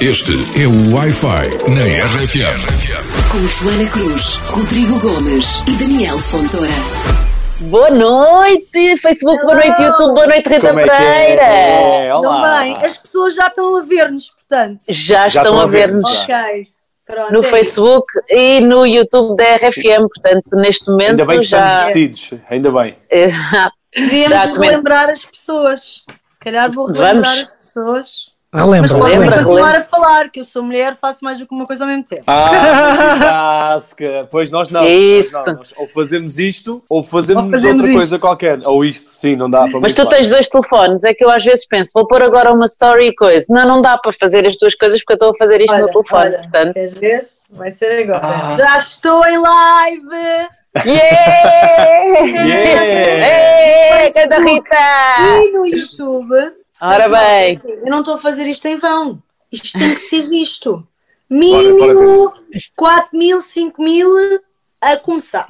Este é o Wi-Fi na RFM. Com Joana Cruz, Rodrigo Gomes e Daniel Fontoura. Boa noite, Facebook, boa noite, YouTube, boa noite, Rita Como é que Pereira. é? Olá. Também, as pessoas já estão a ver-nos, portanto. Já, Já estão a ver-nos Ok. Pronto, no é Facebook e no YouTube da RFM, portanto, neste momento Ainda bem que estamos já. vestidos, ainda bem. Isso. Devíamos relembrar as pessoas. Se calhar vou relembrar Vamos. as pessoas. Relembra, Mas podem Relembra, continuar relembra. a falar, que eu sou mulher, faço mais do que uma coisa ao mesmo tempo. Ah. Pois nós não. Isso. Nós não. Nós ou fazemos isto ou fazemos, Ou fazemos outra isto. coisa qualquer. Ou isto, sim, não dá para Mas tu tens dois telefones, é que eu às vezes penso, vou pôr agora uma story e coisa. Não, não dá para fazer as duas coisas porque eu estou a fazer isto no telefone, olha, portanto. queres ver? Vai ser agora. Ah. Já estou em live! Yeah! Yeah! Ei, canta Rita! E no YouTube. Ora bem. Assim, Eu não estou a fazer isto em vão. Isto tem que ser visto. Bora, Mínimo 4 mil, 5 mil a começar.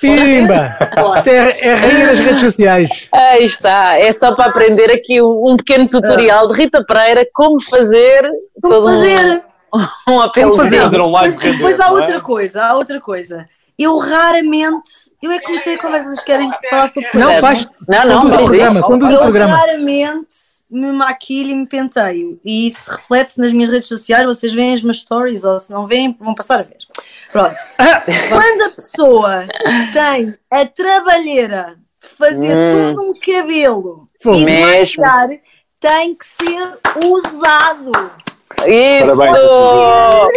Pimba! Isto é, é a rainha das redes sociais. Aí está, é só para aprender aqui um, pequeno tutorial de Rita Pereira como fazer Como todo um- fazer? um, apelo. Fazer, fazer um live Mas render, depois há é? outra coisa, há outra coisa. Eu raramente, eu é que comecei a conversa, vocês querem falar sobre Não, faz. Não, não, conduz o programa, conduz o Eu programa. raramente me maquilho e me penteio. E isso reflete-se nas minhas redes sociais, vocês veem as minhas stories, ou se não veem, vão passar a ver. Pronto. Quando a pessoa tem a trabalheira de fazer Hum. todo um cabelo e de mesmo. maquilhar, tem que ser usado. Isso! Parabéns Só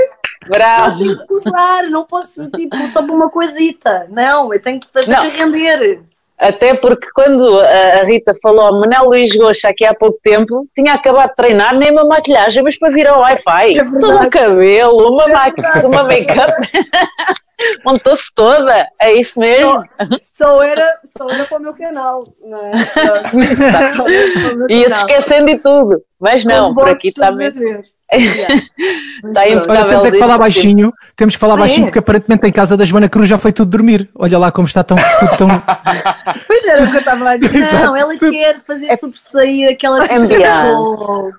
Bravo! tenho que usar, não posso tipo só para uma coisita. Não, eu tenho que fazer Não. render. Até porque quando a Rita falou ao Manel Luís Goxa aqui há pouco tempo, tinha acabado de treinar nem uma maquilhagem, mas para vir ao Wi-Fi. É verdade. todo o cabelo, uma, maqui- verdade. uma make-up, montou-se toda. É isso mesmo. Só era, só era para o meu canal, não é? Só meu canal. esquecendo de tudo. Mas não, por aqui está Está. Olha, temos é que falar baixinho. Temos que falar Ah, baixinho é? porque aparentemente em casa da Joana Cruz já foi tudo dormir. Olha lá como está tão. Tudo tão... Pois era o que eu estava a dizer. Exato. Não, ela quer fazer sobressair aquela gold.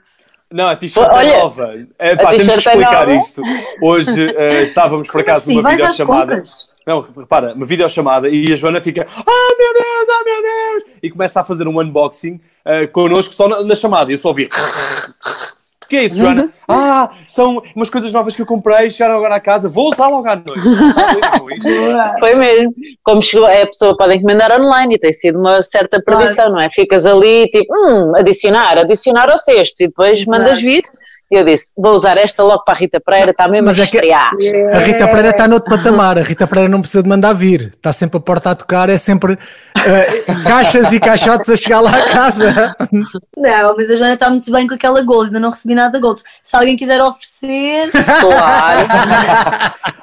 Não, a t-shirt Olha, é nova. É, pá, a temos que é explicar nova? isto. Hoje eh, estávamos por acaso Assim, numa videochamada. Não, repara, uma videochamada e a Joana fica Oh meu Deus, oh meu Deus! E começa a fazer um unboxing uh, connosco só na, na chamada. E eu só ouvi. O que é isso, Joana? Ah, são umas coisas novas que eu comprei, chegaram agora à casa, vou usar logo à noite. Foi mesmo. Como chegou, a pessoa pode encomendar online e tem sido uma certa perdição, não é? Ficas ali, tipo, hum, adicionar, adicionar ao sexto e depois Exato. mandas vir. Eu disse, vou usar esta logo para a Rita Pereira, está mesmo Mas a é que- estrear. A Rita Pereira está noutro patamar. A Rita Pereira não precisa de mandar vir. Está sempre a porta a tocar. É sempre eh, caixas e caixotes a chegar lá à casa. Não, mas a Joana está muito bem com aquela gold, ainda não recebi nada gold. Se alguém quiser oferecer, Claro.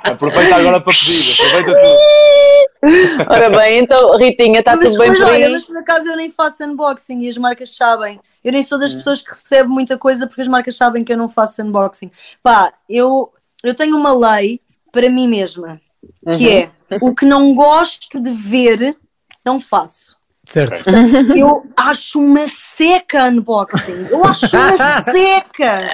Aproveita agora para pedir, aproveita tudo. Ora bem, então, Ritinha, está mas, tudo bem mas por olha, aí? mas por acaso eu nem faço unboxing e as marcas sabem. Eu nem sou das Hum. pessoas que recebe muita coisa porque as marcas sabem que eu não faço unboxing. Pá, eu, eu tenho uma lei para mim mesma, que é Uhum. o que não gosto de ver, não faço. Certo. Eu acho uma seca unboxing. Eu acho uma seca.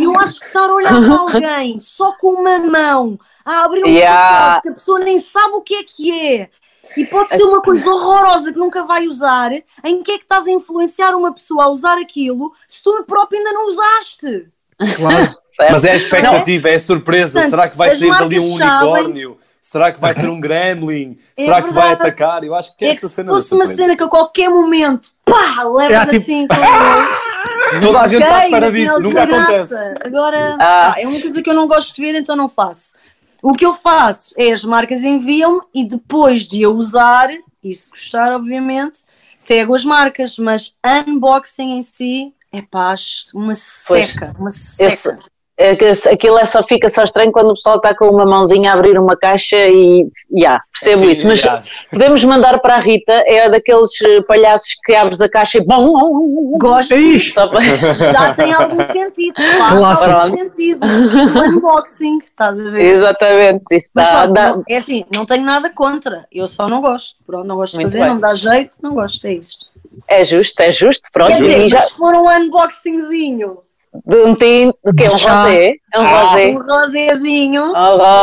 Eu acho que estar a olhar para alguém só com uma mão a abrir um Yeah. pacote que a pessoa nem sabe o que é que é. E pode ser uma coisa horrorosa que nunca vai usar. Em que é que estás a influenciar uma pessoa a usar aquilo se tu próprio ainda não usaste? Claro. Mas é a expectativa, é a surpresa. Portanto, Será que vai sair dali um marcas sabem- unicórnio? Será que vai ser um gremlin? É Será que te vai verdade. atacar? Eu acho que é, É essa que se cena da fosse uma cena que a qualquer momento, pá, levas É, tipo- assim. com- Toda a gente está à espera disso, nunca graça. acontece. Agora, Ah. pá, é uma coisa que eu não gosto de ver, então não faço. O que eu faço é as marcas enviam-me e depois de eu usar, e se gostar, obviamente, pego as marcas, mas unboxing em si é pá, uma seca, uma seca. É que aquilo é só, fica só estranho quando o pessoal está com uma mãozinha a abrir uma caixa e, já, percebo Sim, isso, mas podemos mandar para a Rita, é daqueles eh, palhaços que abres a caixa e bom, Gosto, É para- já tem algum sentido, faz Clássico. algum sentido. Unboxing, estás a ver? Exatamente, isso Mas dá, pronto, dá- não- é assim, não tenho nada contra, eu só não gosto. Pronto, não gosto de fazer, bem. não me dá jeito, não gosto, é isto. é justo, é justo, pronto, Quer dizer, e já, mas se for um unboxingzinho de um tinto, o quê? Um Chá. rosé? É um Ah. rosé. Um rosézinho, Um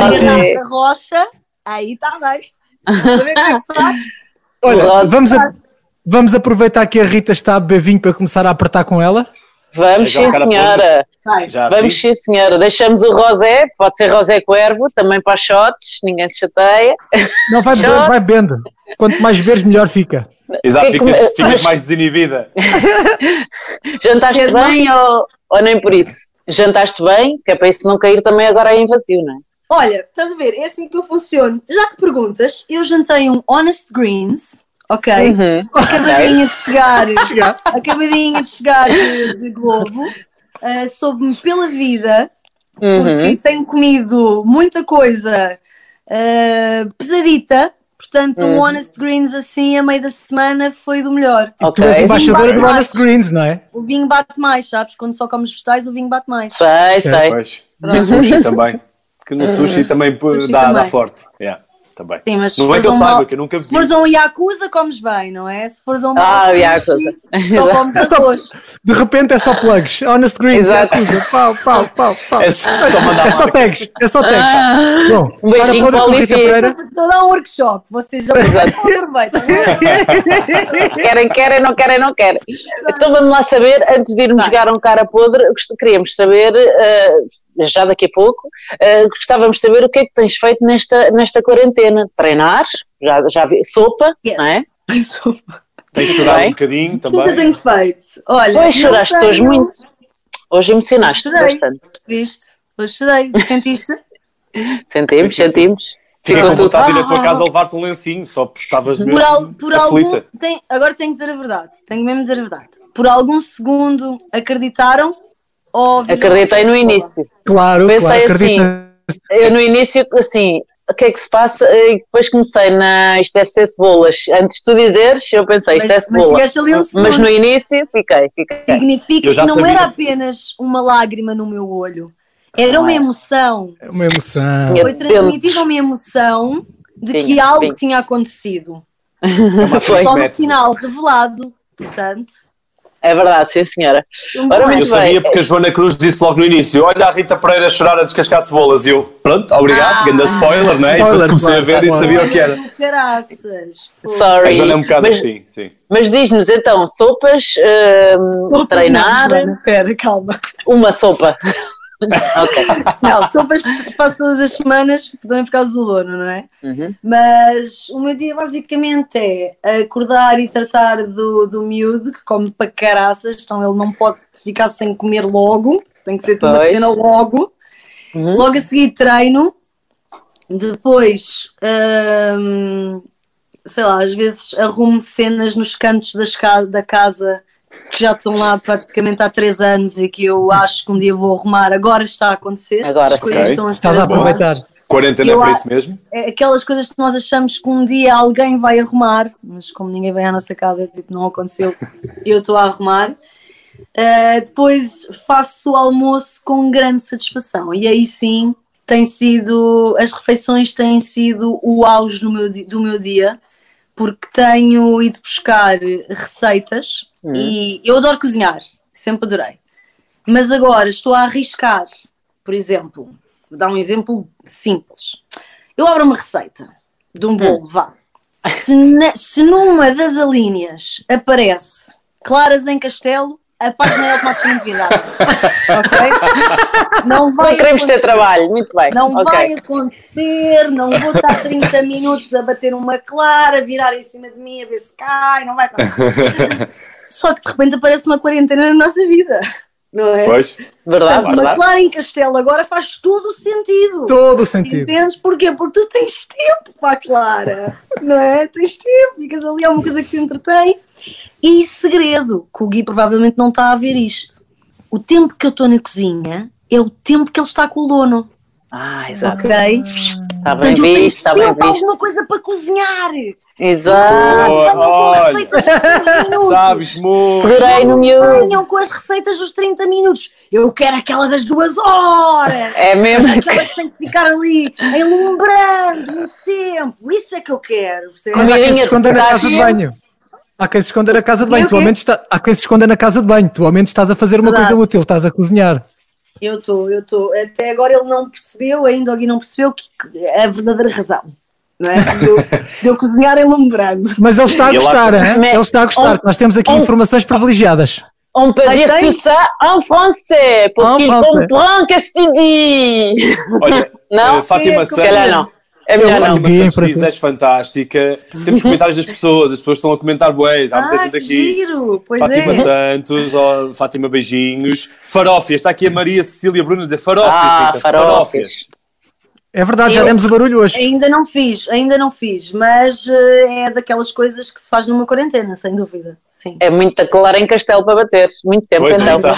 rosé. rocha, aí está bem. É que se faz? Olha, vamos, a- vamos aproveitar que a Rita está a beber vinho para começar a apertar com ela. Vamos, É sim, senhora. Vamos, assim? sim, senhora. Deixamos o rosé, pode ser rosé coervo, também para os shots, ninguém se chateia. Não, vai, beber, vai bebendo. Quanto mais beberes, melhor fica. Exato, Que- ficas, como- ficas mais desinibida. Jantaste bem mais? ou, ou nem por isso? Jantaste bem, que é para isso não cair também agora em vazio, não é? Olha, estás a ver? É assim que eu funciono. Já que perguntas, eu jantei um Honest Greens, ok? Uhum. Acabadinha de chegar, Chegar. acabadinha de chegar de, de Globo, uh, soube-me pela vida, Uhum. porque tenho comido muita coisa uh, pesadita, portanto, um Uhum. Honest Greens assim a meio da semana foi do melhor. Tu Ok. és embaixadora do Honest Greens, não é? O vinho bate mais, sabes? Quando só comes vegetais, o vinho bate mais. Sei, sei. Pois. No sushi também. Que no sushi também Sushi dá, dá também. forte. Yeah, também. Sim, mas se Não é fores que eu um saiba, mau- que eu nunca Se vi. fores a um Yakuza, comes bem, não é? Se fores um Ah, sushi, Yakuza. só comes É arroz. De repente é só plugs. Honest Greens, é tudo. Pau, pau, pau, pau. É só, mandar É só tags, é só tags. Ah, Bom, Um beijinho para o. Pereira. Estou a dar um workshop, vocês já podem bem, tá bem? querem, querem, não querem, não querem. Então vamos lá saber, antes de irmos Vai. jogar um cara podre, queríamos saber, eh, já daqui a pouco, eh, gostávamos de saber o que é que tens feito nesta, nesta quarentena. Treinar, já, já vi, sopa, Yes. não é? Isso. Tens Bem. um bocadinho O que é também. tenho feito? Olha, Pois choraste tenho- hoje muito. Hoje emocionaste Chorei. bastante. Viste? Hoje chorei, sentiste? Sentimos, sentimos. Fica Ficou com tudo. vontade de ir à tua casa levar-te um lencinho, só porque estavas mesmo Por, al, por algum. Tem, agora tenho que dizer a verdade, tenho mesmo de dizer a verdade. Por algum segundo acreditaram viram Acreditei no que início. Claro, Pensei claro, assim. Eu no início, assim, o que é que se passa? E depois comecei na. Isto deve ser cebolas. Antes de tu dizeres, eu pensei, isto Mas- é mas cebola. ali um Mas no início, fiquei, fiquei. Significa que não sabia. era apenas uma lágrima no meu olho, era uma emoção. É uma emoção. Tinha- Foi transmitida uma emoção de que Tinha, algo tinha. tinha acontecido. Foi. Só no final revelado. Portanto, É verdade, sim, senhora. Ora, muito Eu sabia bem. porque a Joana Cruz disse logo no início: Olha a Rita Pereira a chorar a descascar cebolas. E eu, pronto, obrigado, Ah. grande spoiler, não é? E depois Spoiler, comecei a claro, ver e claro. sabia o que era. caraças. Pô. A Sorry. Joana é um bocado mas, assim, sim. mas diz-nos então, sopas, hum, Sopas treinar, Não, Joana, Espera, calma. uma sopa. Ok. Não, sopas faço todas as semanas, também por causa do dono, não é? Uhum. Mas o meu dia basicamente é acordar e tratar do, do miúdo, que come para caraças, então ele não pode ficar sem comer logo, tem que ser uma Pois. cena logo. Uhum. Logo a seguir treino, depois, hum, sei lá, às vezes arrumo cenas nos cantos das da casa que já estão lá praticamente há três anos e que eu acho que um dia vou arrumar. Agora está a acontecer, Agora as coisas sim. estão a ser Estás a aproveitar. Quarentena é para isso mesmo? É aquelas coisas que nós achamos que um dia alguém vai arrumar, mas como ninguém vem à nossa casa, tipo, não aconteceu, eu estou a arrumar. Uh, depois faço o almoço com grande satisfação e aí sim tem sido, as refeições têm sido o auge meu do meu dia, porque tenho ido buscar receitas e eu adoro cozinhar, sempre adorei. Mas agora estou a arriscar, por exemplo, vou dar um exemplo simples. Eu abro uma receita de um bolo, vá. Se, na- se numa das alíneas aparece claras em castelo, a página é automaticamente virada. ok? Não vai Não queremos ter acontecer. trabalho, muito bem. Não ok. vai acontecer, não vou estar 30 minutos a bater uma clara, virar em cima de mim a ver se cai, não vai acontecer. Só que de repente aparece uma quarentena na nossa vida, não é? Pois. Verdade, Portanto, uma verdade. clara em castelo agora faz todo o sentido. Todo o sentido. Entendes? Porquê? Porque tu tens tempo para a Clara, não é? Tens tempo, ficas ali, é uma coisa que te entretém. E segredo, que o Gui provavelmente não está a ver isto. O tempo que eu estou na cozinha é o tempo que ele está com o dono, Ah, exato. ok? Está bem Portanto, eu tenho visto, está bem visto. alguma coisa para cozinhar. Exato. Boa, Venham com olha. receitas dos 30 minutos. Sabes muito. Segurei no miúdo. Venham com as receitas dos 30 minutos. Eu quero aquela das duas horas. É mesmo. Aquela que tem que ficar ali enlumbrando muito tempo. Isso é que eu quero. Mas há quem se esconda na casa de banho. Há quem se esconda na casa de banho. o Tu ao quê? menos está... Há quem se esconda na casa de banho. Tu ao menos estás a fazer uma coisa útil, estás a cozinhar. Eu estou, eu estou. Até agora ele não percebeu, ainda o Gui não percebeu que, que é a verdadeira razão. Não é? De eu, de eu cozinhar em lume brando. Mas ele está a gostar, hein? Ele está a gostar. Nós temos aqui informações privilegiadas. On peut dire tout ça en français, pour qu'il comprenne qu'est-ce que tu dis. Olha, Não? eh, Fátima calhar Santos. É melhor não. Fátima Ninguém Santos para diz, tu. és fantástica. Temos comentários das pessoas, as pessoas estão a comentar bué, há muita Ah, gente aqui. giro! Pois Fátima é. Santos, ó, Fátima Beijinhos. Farófias, está aqui a Maria Cecília Bruno a dizer farófias, Ah, Rita, farófias. É verdade, já Eu- demos o barulho hoje. Ainda não fiz, ainda não fiz, mas eh, é daquelas coisas que se faz numa quarentena, sem dúvida. Sim. É muito clara em castelo para bater. Muito tempo Pois então. está.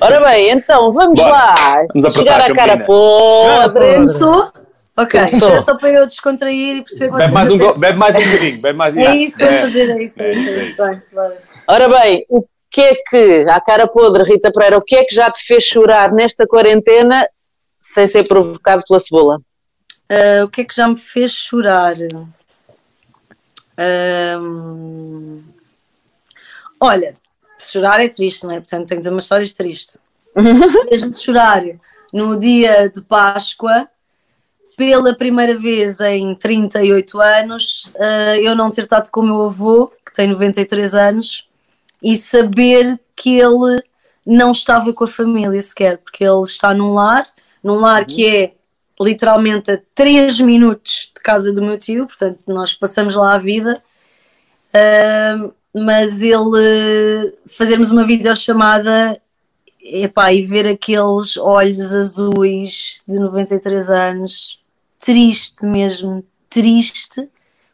Ora bem, então vamos Bora. lá. Vamos apertar Chegar a à cara campina. podre. Começou? Ok, isto é só para eu descontrair e perceber Bebe mais, um, go- bebe mais um bocadinho, bebe mais É isso que vou fazer, é isso, é É isso. isso, É é isso. isso. Vai, vai. Ora bem, o que é que, à cara podre, Rita Pereira, o que é que já te fez chorar nesta quarentena sem ser provocado pela cebola? Ah, o que é que já me fez chorar? Ahm, olha, chorar é triste, não é? Portanto, tenho que dizer umas histórias tristes. Fez-me chorar no dia de Páscoa, pela primeira vez em 38 anos, ah, eu não ter estado com o meu avô, que tem 93 anos, e saber que ele não estava com a família sequer, porque ele está num lar, num lar que é literalmente a 3 minutos de casa do meu tio, portanto nós passamos lá a vida, Ahm, mas ele fazermos uma videochamada epá, e ver aqueles olhos azuis de 93 anos, triste mesmo, triste,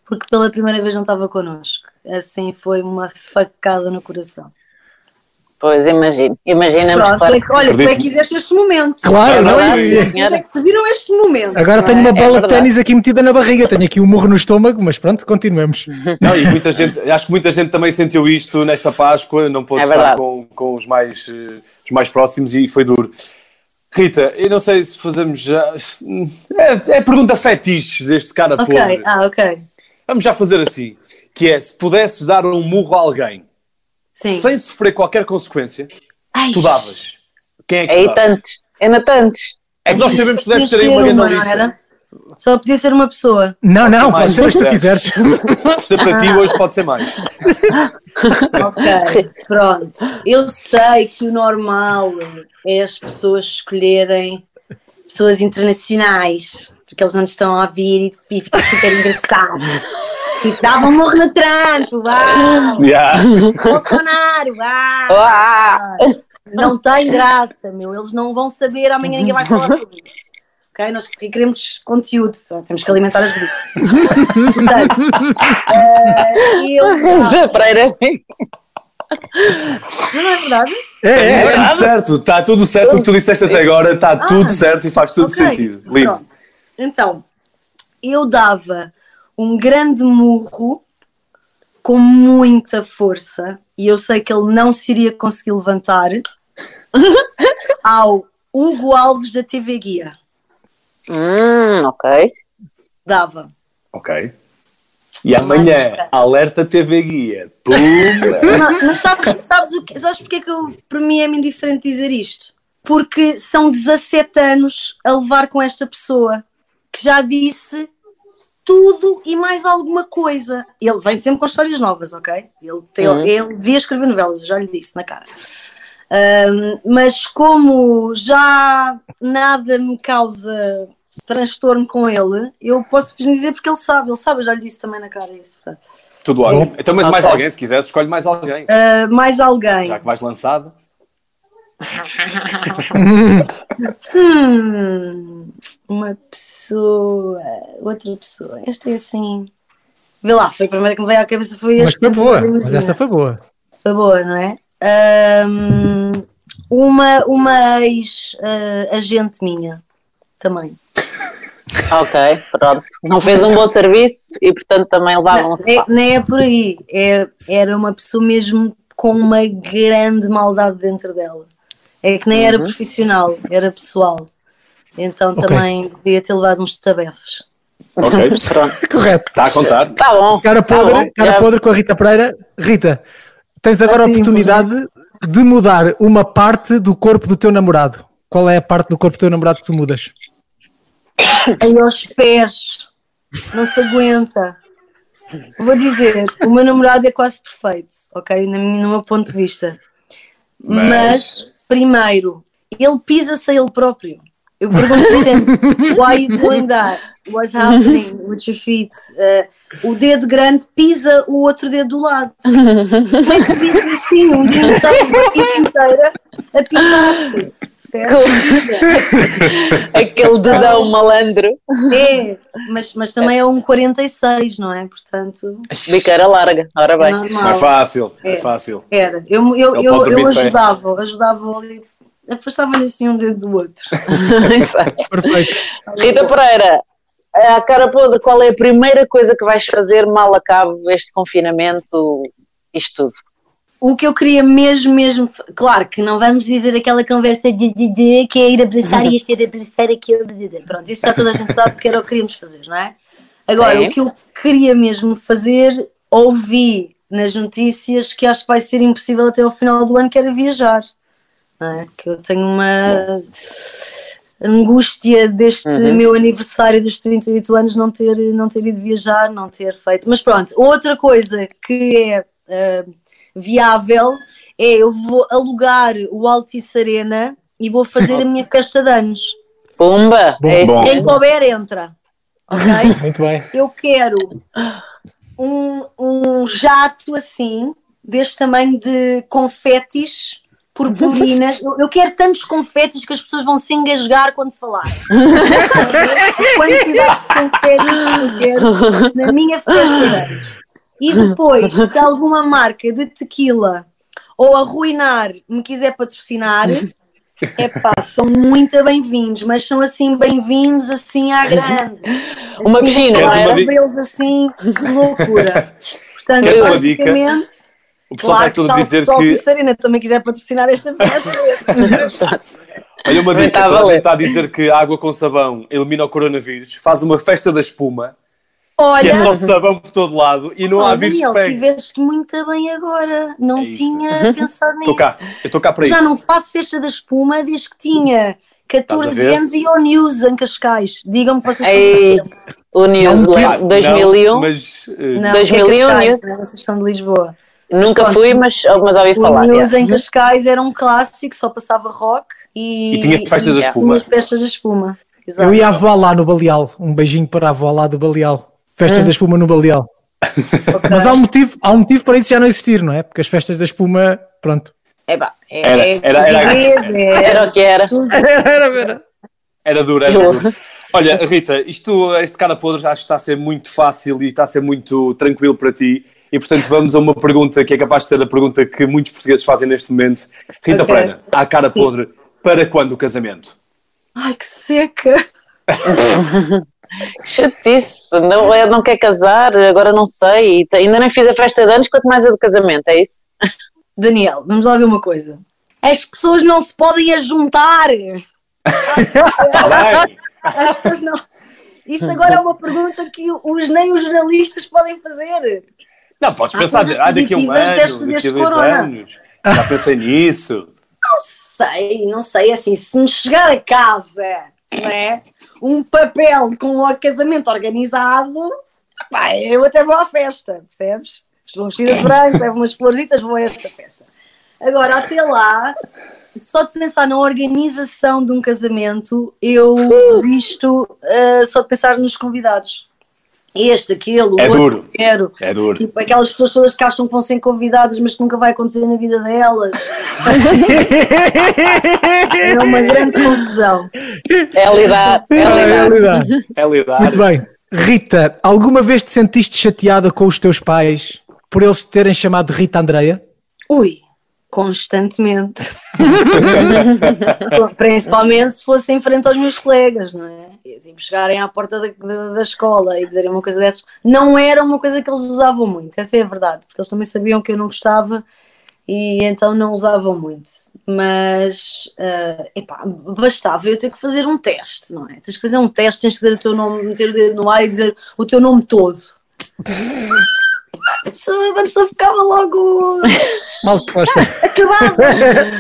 porque pela primeira vez não estava connosco. Assim foi uma facada no coração. Pois, imagino. Imaginamos, Pronto, claro é que olha, tu é Acredito. que quiseste este momento. Claro, É não é? é que pediram este momento. Agora tenho é? uma bola de verdade. ténis aqui metida na barriga. Tenho aqui um murro no estômago, mas pronto, continuemos. Não, e muita gente, acho que muita gente também sentiu isto nesta Páscoa, não pôde É estar com, com os, mais, eh, os mais próximos e foi duro. Rita, eu não sei se fazemos já. É, é pergunta fetiche deste cara Ok, podre. ah, ok. Vamos já fazer assim: que é se pudesses dar um murro a alguém Sim. sem sofrer qualquer consequência, Ai, tu davas. Quem é que É tu aí davas? tantos. É na tantos. É que nós sabemos que deves ter podia aí uma grande lista. Só podia ser uma pessoa. Não, Pode não, pode ser o que tu se quiseres. Se é para ti, hoje pode ser mais. Ok, pronto. Eu sei que o normal é as pessoas escolherem pessoas internacionais, porque eles não estão a ouvir e fica super engraçado. Tipo, dava um morro no tranco, uau! Yeah. Bolsonaro, uau! Uau! Não tem graça, meu. Eles não vão saber, amanhã ninguém vai falar sobre isso. Ok? Nós queremos conteúdo, só temos que alimentar as gritas. Portanto, eh, eu. Pereira. Não é verdade? É, é, É é. tudo certo, está tudo certo. O que tu disseste até agora está tudo certo e faz tudo Ok, sentido. Lindo. pronto. Então, eu dava um grande murro com muita força e eu sei que ele não se iria conseguir levantar ao Hugo Alves da TV Guia. Hum, ok. Dava. Ok. E amanhã, alerta TV Guia. Pum! Mas, mas sabes, sabes, o que, sabes porque é que eu, para mim é-me indiferente dizer isto? Porque são 17 anos a levar com esta pessoa que já disse tudo e mais alguma coisa. Ele vem sempre com histórias novas, ok? Ele, tem, Uhum. ele devia escrever novelas, eu já lhe disse na cara. Ahm, mas como já nada me causa transtorno com ele, eu posso mesmo dizer porque ele sabe, ele sabe, eu já lhe disse também na cara isso. portanto. Tudo ótimo. Então, mas mais Ok. alguém, se quiseres, escolhe mais alguém. Ah, mais alguém. Já que vais lançado. Hum, uma pessoa, outra pessoa. Esta é assim. Vê lá, foi a primeira que me veio à cabeça. Foi Mas este. foi boa, mas essa foi boa. Foi boa, não é? Ahm, uma uma ex-agente minha também. Ok, pronto. Não fez um bom serviço e, portanto, também levavam Não, um é, não é por aí. É, era uma pessoa mesmo com uma grande maldade dentro dela. É que nem era profissional, era pessoal. Então Ok. também devia ter levado uns tabefes. Ok, Correto. está a contar. Tá bom. Cara tá podre, bom. cara Já- podre com a Rita Pereira. Rita, tens agora a Assim, oportunidade de mudar uma parte do corpo do teu namorado. Qual é a parte do corpo do teu namorado que tu mudas? Aí aos pés. Não se aguenta. Vou dizer, o meu namorado é quase perfeito, ok? No meu ponto de vista. Mas- Mas, primeiro, ele pisa-se a ele próprio. Eu pergunto sempre, why you doing that? What's happening with your feet? Uh, o dedo grande pisa o outro dedo do lado. Como é que dizes assim? Um dia estava a vida inteira a pisar-te. Aquele dedão malandro, É, mas, mas também é um 46, não é? Portanto, biqueira larga. Ora é bem. normal. Não é fácil, é É. fácil. Era. Eu, eu, eu, eu pé. ajudava, ajudava ali, afastava-lhe assim um dedo do outro. Exato. Perfeito. Rita Pereira, a cara podre, qual é a primeira coisa que vais fazer mal acabe este confinamento, isto tudo? O que eu queria mesmo, mesmo, claro que não vamos dizer aquela conversa de, de, de que é ir abraçar isto, ir abraçar aquilo, de, de, de. pronto, isso já toda a gente sabe que era o que queríamos fazer, não é? Agora, Sim. o que eu queria mesmo fazer, ouvi nas notícias que acho que vai ser impossível até ao final do ano, que era viajar, é? Que eu tenho uma angústia deste meu aniversário dos 38 anos não ter, não ter ido viajar, não ter feito. Mas pronto, outra coisa que é ah, viável é eu vou alugar o Altice Arena e vou fazer a minha festa de anos. Pumba! É. Quem couber entra. Ok? Muito bem. Eu quero um, um jato assim, deste tamanho de confetis, purpurinas. Eu, eu quero tantos confetis que as pessoas vão se engasgar quando falar. Quantidade de confetis que eu quero na minha festa de anos. E depois, se alguma marca de tequila ou arruinar me quiser patrocinar, epá, são muito bem-vindos, mas são assim bem-vindos assim à grande. Uma Assim, piscina, com não é? eles assim, loucura. Portanto, Queres uma dica? basicamente, O pessoal claro que tudo a se dizer o pessoal que. de Serena também quiser patrocinar esta festa, Olha uma dica, está a toda a gente está a dizer que a água com sabão elimina o coronavírus, faz uma festa da espuma, que olha, é só sabão por todo lado e não oh, há vírus que Daniel, pegue. tiveste muito bem agora, não É tinha pensado Estou cá, nisso. eu estou cá para Já isso. não faço festa da espuma desde que tinha Estás a 14 ver? anos e ao News em Cascais. Digam-me que vocês Ei, o News Não, lá, Não, 2001, mas eh, Não, 2001 é Cascais, News. não é? vocês são de Lisboa. Nunca pronto. fui, mas, mas ouvi O falar. News yeah. em Cascais era um clássico, só passava rock e, E tinha festas da espuma. tinha festas da espuma. Exato. Eu ia à avó lá no Baleal. Um beijinho para a avó lá do Baleal. Festas da espuma no Baleal. Ok. Mas há um, motivo, há um motivo para isso já não existir, não é? Porque as festas da espuma, pronto. É, Era- é era- era- português, é Era o que era. tudo. era duro, era duro. Olha, Rita, isto, este cara podre acho que está a ser muito fácil e está a ser muito tranquilo para ti. E portanto vamos a uma pergunta que é capaz de ser a pergunta que muitos portugueses fazem neste momento. Rita Ok. Pereira, a cara podre, para quando o casamento? Ai, que seca! Que chatice, não, eu não quer casar, agora não sei, ainda nem fiz a festa de anos, quanto mais a do casamento, é isso? Daniel, vamos lá ver uma coisa. As pessoas não se podem ajuntar. Está bem? As pessoas não. Isso agora é uma pergunta que os, nem os jornalistas podem fazer. Não, podes Há pensar, ah, daqui a um ano, deste- daqui a dois corona. anos. Já pensei nisso. Não sei, não sei. Assim, se me chegar a casa, não é? Um papel com o casamento organizado, pá, eu até vou à festa, percebes? Vou vestida de branco, levo umas florzitas, vou a essa festa. Agora, até lá, só de pensar na organização de um casamento, eu desisto uh, só de pensar nos convidados. Este, aquele, o É outro, duro. quero. É duro. Tipo, aquelas pessoas todas que acham que vão ser convidadas, mas que nunca vai acontecer na vida delas. É uma grande confusão. É lidar, é É a lidar. É lidar. Muito bem. Rita, alguma vez te sentiste chateada com os teus pais por eles te terem chamado de Rita Andreia? Ui, constantemente. Principalmente se fosse em frente aos meus colegas, não é? E, tipo, chegarem à porta da, da, escola e dizerem uma coisa dessas. Não era uma coisa que eles usavam muito, essa é a verdade, porque eles também sabiam que eu não gostava e então não usavam muito. Mas uh, epá, bastava eu ter que fazer um teste, não é? Tens que fazer um teste, tens que dizer o teu nome, meter o dedo no ar e dizer o teu nome todo. A pessoa, a pessoa ficava logo Mal disposta. acabava.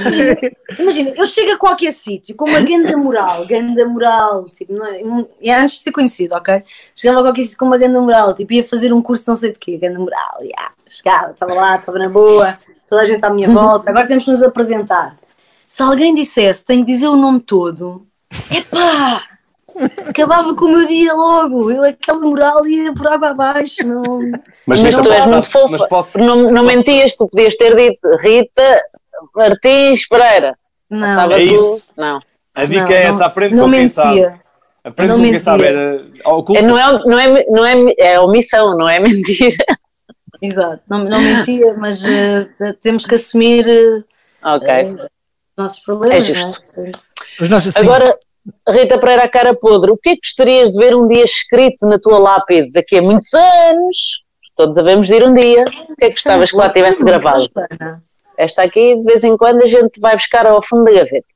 Imagina, imagina, eu chego a qualquer sítio com uma ganda moral, ganda moral, tipo, não é, e antes de ser conhecido, ok? Chegava a qualquer sítio com uma ganda moral, tipo, ia fazer um curso não sei de quê, ganda moral, yeah, chegava, estava lá, estava na boa, toda a gente à minha volta, agora temos que nos apresentar. Se alguém dissesse, tenho que dizer o nome todo, epá! Acabava com o meu dia logo, eu aquela moral ia por água abaixo, não... Mas, tu és posso- muito fofa. Mas posso, Não, não mentias, tu podias ter dito Rita Martins Pereira. Não, Estava É tu. isso. Não. a dica não, é essa, aprende não com quem sabe. mentia. Aprende Não com quem mentia. sabe. Era. É, não, é, não, é, não é, é omissão, não é mentira. Exato, não, não mentia, mas t- temos que assumir eh, Ok. os nossos problemas, É não é? justo. Portanto, Os nossos, sim. Agora, Rita Pereira, a cara podre, o que é que gostarias de ver um dia escrito na tua lápide daqui a muitos anos? Todos havemos de ir um dia. O que é que gostavas que lá tivesse gravado? Esta aqui, de vez em quando, a gente vai buscar ao fundo da gaveta.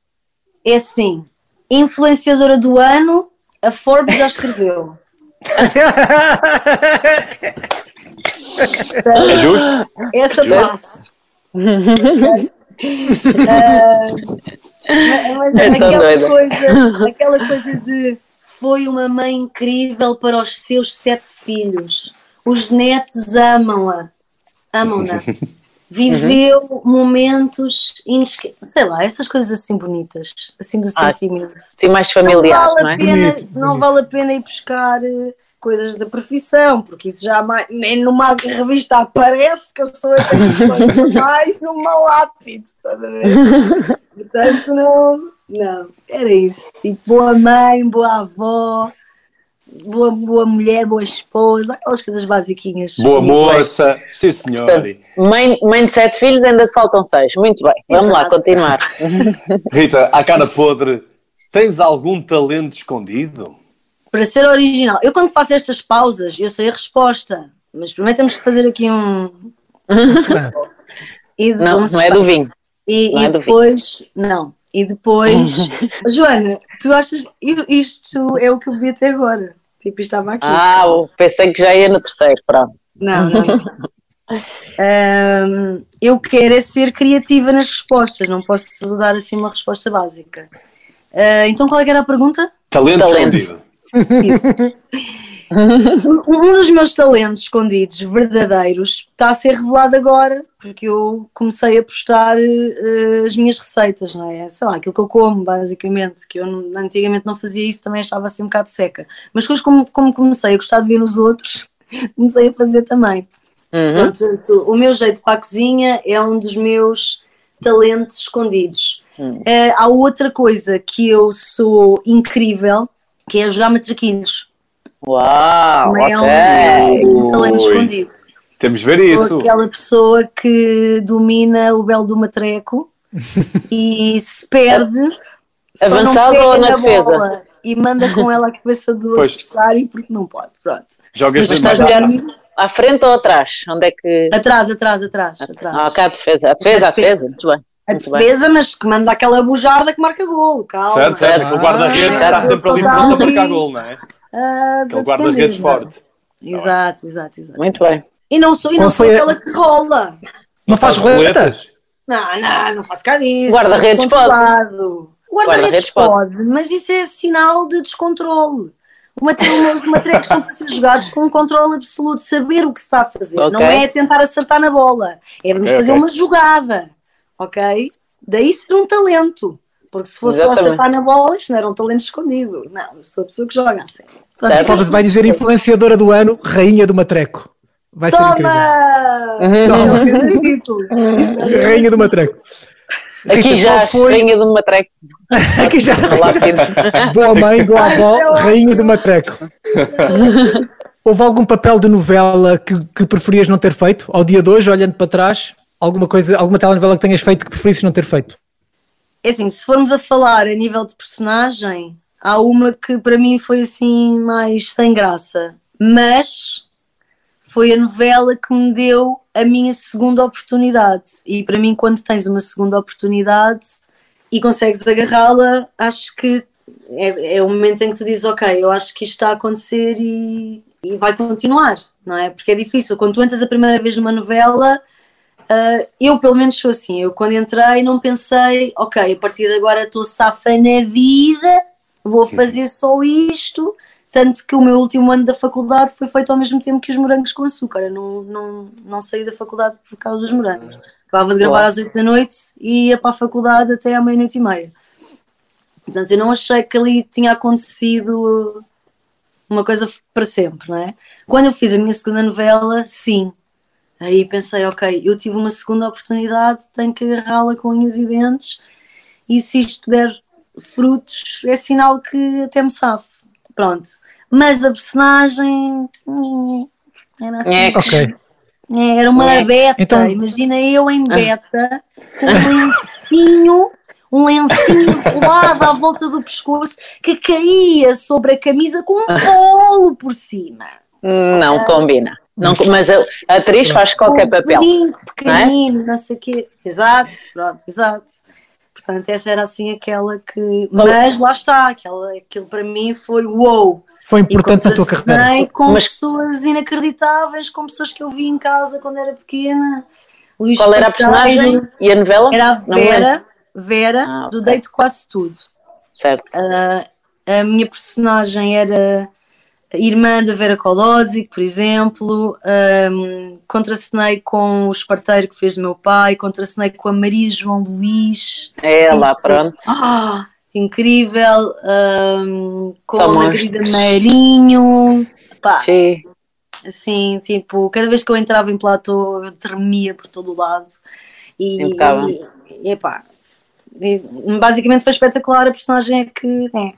É assim, influenciadora do ano, a Forbes já escreveu. É justo? Essa Justo. passo. Ah, mas É aquela doida. coisa, aquela coisa de foi uma mãe incrível para os seus sete filhos. Os netos amam-a. Amam-na. Viveu momentos inesque... sei lá, essas coisas assim bonitas, assim do Ah, sentimento. Assim, mais familiar, não vale não a é? pena, Bonito, não bonito. vale a pena ir buscar eh, coisas da profissão, porque isso já mais, nem numa revista aparece que eu sou essa quanto mais numa lápide, estás a ver? Portanto, não, não, era isso. Tipo, boa mãe, boa avó, boa, boa mulher, boa esposa, aquelas coisas basiquinhas. Boa Muito bem. moça. Sim, senhor. Portanto, mãe, mãe de sete filhos, ainda faltam seis. Muito bem, vamos lá Exato. continuar. Rita, à cara podre, tens algum talento escondido? Para ser original, eu quando faço estas pausas, eu sei a resposta, mas primeiro temos que fazer aqui um. E de- Não, um não é do vinho. E, Não e é depois, não. E depois, Joana, tu achas isto é o que eu vi até agora? Tipo, isto estava aqui. Ah, eu pensei que já ia no terceiro, pronto. Não, não. eu quero é ser criativa nas respostas, não posso dar assim uma resposta básica. Ah, então, qual é que era a pergunta? Talento, Talento. um dos meus talentos escondidos, verdadeiros, está a ser revelado agora, porque eu comecei a postar eh, as minhas receitas, não é? Sei lá, aquilo que eu como, basicamente, que eu antigamente não fazia isso, também achava assim um bocado seca. Mas depois, como, como comecei a gostar de ver nos outros, comecei a fazer também. Uhum. Portanto, o meu jeito para a cozinha é um dos meus talentos escondidos. Eh, há outra coisa que eu sou incrível, que é jogar matraquinhos. Uau, é um, ok. é um talento escondido. Temos de ver Sou isso. aquela pessoa que domina o belo do matreco e se perde. Avançado ou na defesa? bola E manda com ela a cabeça do Pois. adversário porque não pode. Pronto. Jogas Mas estás melhor à- frente ou atrás? Onde é que. Atrás, atrás, atrás. atrás. Ah, ok, a defesa. A defesa, a A defesa. defesa. Muito bem. A muito bem. defesa, mas que manda aquela bujarda que marca golo. Calma. Certo, certo. Aquele guarda-redes Ah, está sempre ali pronto a marcar gol, não é? Ah, Aquele guarda-redes forte. Exato, exato, exato. Muito bem. E não sou, e não sou aquela que rola. Não faz roletas? Não, não, não faço cá disso. Guarda-redes pode. Guarda-redes Guarda-redes pode. pode, mas isso é sinal de descontrole. Uma, uma, os matrecos são para ser jogados com um controle absoluto, saber o que se está a fazer. Ok. Não é tentar acertar na bola. É vamos Ok, fazer ok. uma jogada. Ok? Daí ser um talento. Porque se fosse só Exatamente. acertar na bola, isto não era um talento escondido. Não, eu sou a pessoa que joga a sério. Certo. Forbes vai dizer influenciadora do ano, rainha do matreco. Vai ser incrível. Toma! Não, é título. Rainha do matreco. Aqui Rita, já, foi- estranha de uma treco. Aqui já. Boa mãe, boa avó, é rainha do matreco. Houve algum papel de novela que, que preferias não ter feito? Ao dia de hoje, olhando para trás, alguma coisa, alguma telenovela que tenhas feito que preferisses não ter feito? É assim, se formos a falar a nível de personagem, há uma que para mim foi assim mais sem graça, mas foi a novela que me deu a minha segunda oportunidade. E para mim, quando tens uma segunda oportunidade e consegues agarrá-la, acho que é, é o momento em que tu dizes, ok, eu acho que isto está a acontecer e, e vai continuar, não é? Porque é difícil. Quando tu entras a primeira vez numa novela, uh, eu pelo menos sou assim. Eu quando entrei não pensei, ok, a partir de agora estou safa na vida, vou fazer só isto. Tanto que o meu último ano da faculdade foi feito ao mesmo tempo que os morangos com açúcar. Eu não, não, não saí da faculdade por causa dos morangos. Acabava de gravar às 8 da noite e ia para a faculdade até à meia-noite e meia. Portanto, eu não achei que ali tinha acontecido uma coisa para sempre, não é? Quando eu fiz a minha segunda novela, sim. Aí pensei, ok, eu tive uma segunda oportunidade, tenho que agarrá-la com unhas e dentes, e se isto der frutos, é sinal que até me safo. Pronto. Mas a personagem. Era assim. É, Ok. É, Era uma É. beta, Então- imagina eu em beta, com um lencinho, um lencinho enrolado à volta do pescoço que caía sobre a camisa com um polo por cima. Não combina. Não, mas a, a atriz faz qualquer um papel. pequenino, não, sei o quê. Exato, pronto, exato. Portanto, essa era assim aquela que. Mas lá está, aquela, aquilo para mim foi wow. Foi importante na tua carreira. com Mas- pessoas inacreditáveis, com pessoas que eu vi em casa quando era pequena. Luís Qual era a personagem e a novela? Era a Não. Vera, Vera Ah, ok. do Deito Quase Tudo. Certo. Ah, a minha personagem era irmã da Vera Colodzi, por exemplo. Um, contracenei com o esparteiro que fez do meu pai, contracenei com a Maria João Luís. É lá, pronto. Ah, incrível! um, com a Margarida. Marinho. Pá, Sim. assim, tipo, cada vez que eu entrava em platô eu tremia por todo o lado. E, Impecável. e, epá, e basicamente foi espetacular. A personagem é que é,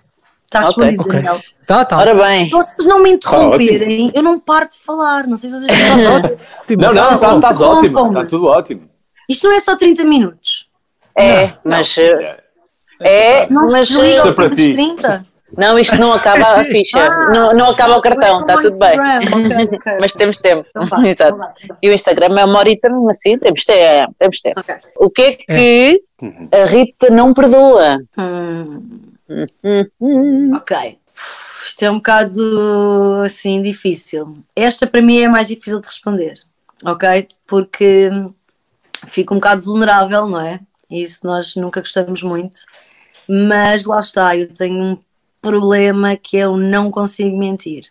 está respondido, Ok. Daniel. Tá, tá. Ora bem. Se vocês não me interromperem, eu não paro de falar. Não sei se vocês Estás estão ótimo. Não, não, tá- estás ótimo, está tudo ótimo. Isto não é só 30 minutos. É, mas. eh, É, Não mas. se desliga Isso é ao para fim dos ti. 30. Não, isto não acaba a ficha. Ah. não, não acaba o cartão, está Vai tudo bem. no Instagram, ok, ok. Mas temos tempo. Então Exato. então vá, então vá. E o Instagram é uma horita mesmo assim, temos tempo. Temos tempo. Ok. O que é que a Rita não perdoa? Hum. ok. Isto é um bocado assim difícil. Esta para mim é mais difícil de responder, ok? Porque fico um bocado vulnerável, não é? Isso nós nunca gostamos muito. Mas lá está, eu tenho um problema que eu não consigo mentir.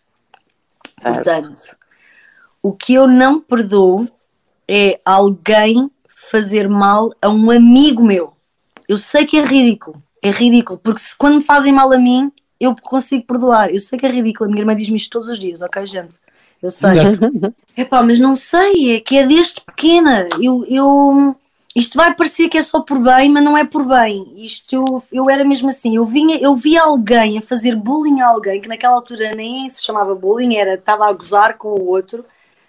Portanto, o que eu não perdoo é alguém fazer mal a um amigo meu. Eu sei que é ridículo, é ridículo, porque se quando me fazem mal a mim, eu consigo perdoar. Eu sei que é ridículo, a minha irmã diz-me isto todos os dias, ok, gente? Eu sei. Certo. Epá, mas não sei, é que é desde pequena. Eu, eu, isto vai parecer que é só por bem, mas não é por bem. Isto eu, eu era mesmo assim. Eu, vinha, eu via alguém a fazer bullying a alguém, que naquela altura nem se chamava bullying, era estava a gozar com o outro.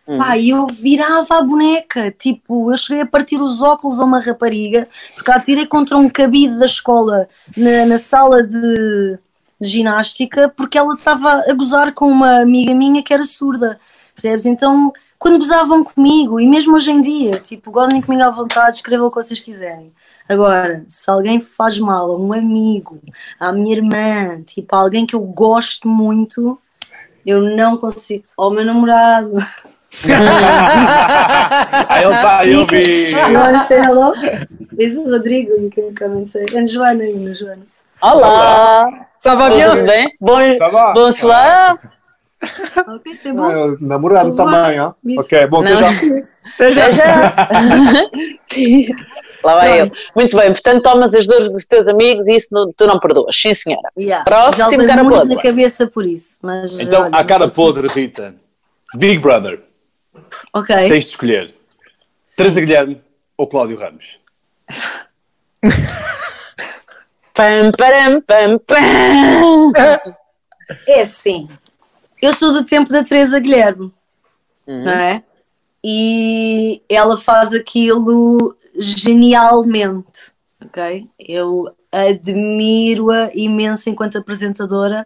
Pá, e eu virava a boneca, tipo, eu cheguei a partir os óculos a uma rapariga, porque a atirei contra um cabide da escola na, na sala de, de ginástica, porque ela estava a gozar com uma amiga minha que era surda, percebes? Então, quando gozavam comigo, e mesmo hoje em dia, tipo, gozem comigo à vontade, escrevam o que vocês quiserem. Agora, se alguém faz mal a um amigo, à minha irmã, tipo, a alguém que eu gosto muito, eu não consigo. Ao meu namorado. Aí ele está, eu vi. You want to say hello? This is Rodrigo. You can come and say. And Joana, ainda, Joana. Olá! Ça va Tudo bien? bem? Bon, Ça va? bonsoir! Ok, c'est bom. Ah, namorado também, ó. Ok, bom, até Não. já. Até já. Já. Lá vai ele. Muito bem, portanto, tomas as dores dos teus amigos e isso não- tu não perdoas. Sim, senhora. Yeah. Próximo, cara muito podre. na cabeça por isso. Mas, Então, olha, à cara não podre, Rita. Big Brother, Ok. tens de escolher Teresa Guilherme ou Cláudio Ramos. Pam, param, pam, pam. É assim. Eu sou do tempo da Teresa Guilherme, Uhum. não é? E ela faz aquilo genialmente, ok? Eu admiro-a imenso enquanto apresentadora,